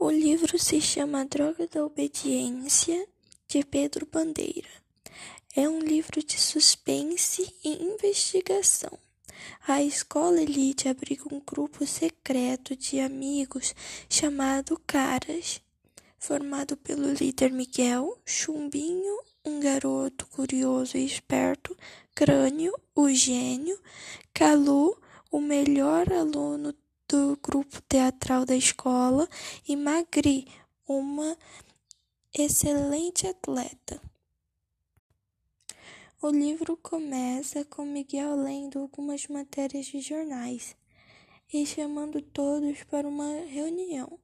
O livro se chama Droga da Obediência, de Pedro Bandeira. É um livro de suspense e investigação. A escola elite abriga um grupo secreto de amigos chamado Caras, formado pelo líder Miguel, Chumbinho, um garoto curioso e esperto, Crânio, o gênio, Calu, o melhor aluno do grupo teatral da escola, e Magri, uma excelente atleta. O livro começa com Miguel lendo algumas matérias de jornais e chamando todos para uma reunião,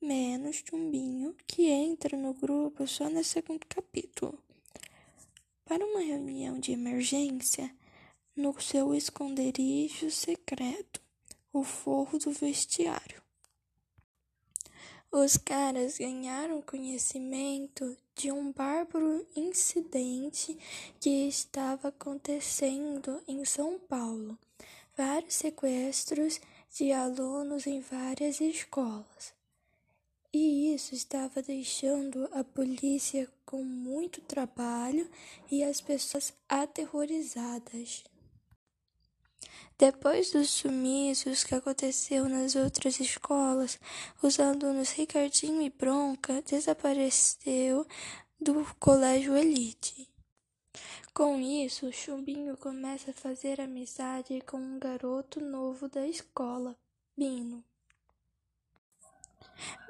menos Chumbinho, que entra no grupo só no segundo capítulo. Para uma reunião de emergência, no seu esconderijo secreto, o forro do vestiário. Os caras ganharam conhecimento de um bárbaro incidente que estava acontecendo em São Paulo. Vários sequestros de alunos em várias escolas. E isso estava deixando a polícia com muito trabalho e as pessoas aterrorizadas. Depois dos sumiços que aconteceu nas outras escolas, os alunos Ricardinho e Bronca desapareceu do colégio Elite. Com isso, Chumbinho começa a fazer amizade com um garoto novo da escola, Bino.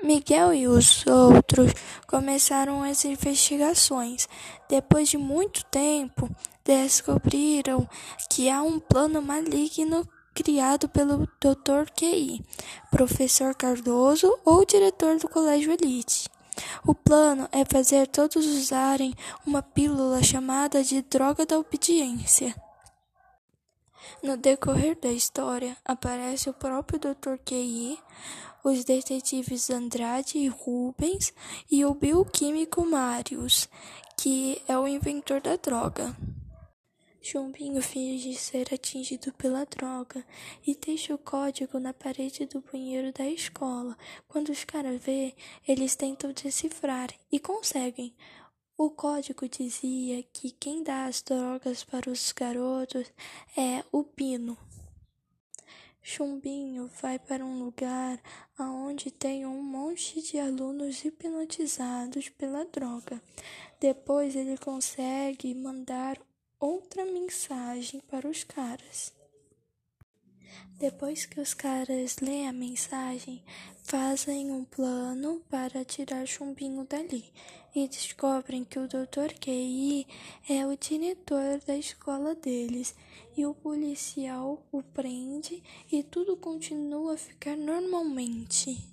Miguel e os outros começaram as investigações. Depois de muito tempo, descobriram que há um plano maligno criado pelo Dr. QI, professor Cardoso ou diretor do Colégio Elite. O plano é fazer todos usarem uma pílula chamada de droga da obediência. No decorrer da história, aparece o próprio Dr. QI, os detetives Andrade e Rubens e o bioquímico Marius, que é o inventor da droga. Chumbinho finge ser atingido pela droga e deixa o código na parede do banheiro da escola. Quando os caras vê, eles tentam decifrar e conseguem. O código dizia que quem dá as drogas para os garotos é o Pino. Chumbinho vai para um lugar onde tem um monte de alunos hipnotizados pela droga. Depois ele consegue mandar outra mensagem para os caras. Depois que os caras leem a mensagem, fazem um plano para tirar Chumbinho dali e descobrem que o Dr. QI é o diretor da escola deles e o policial o prende e tudo continua a ficar normalmente.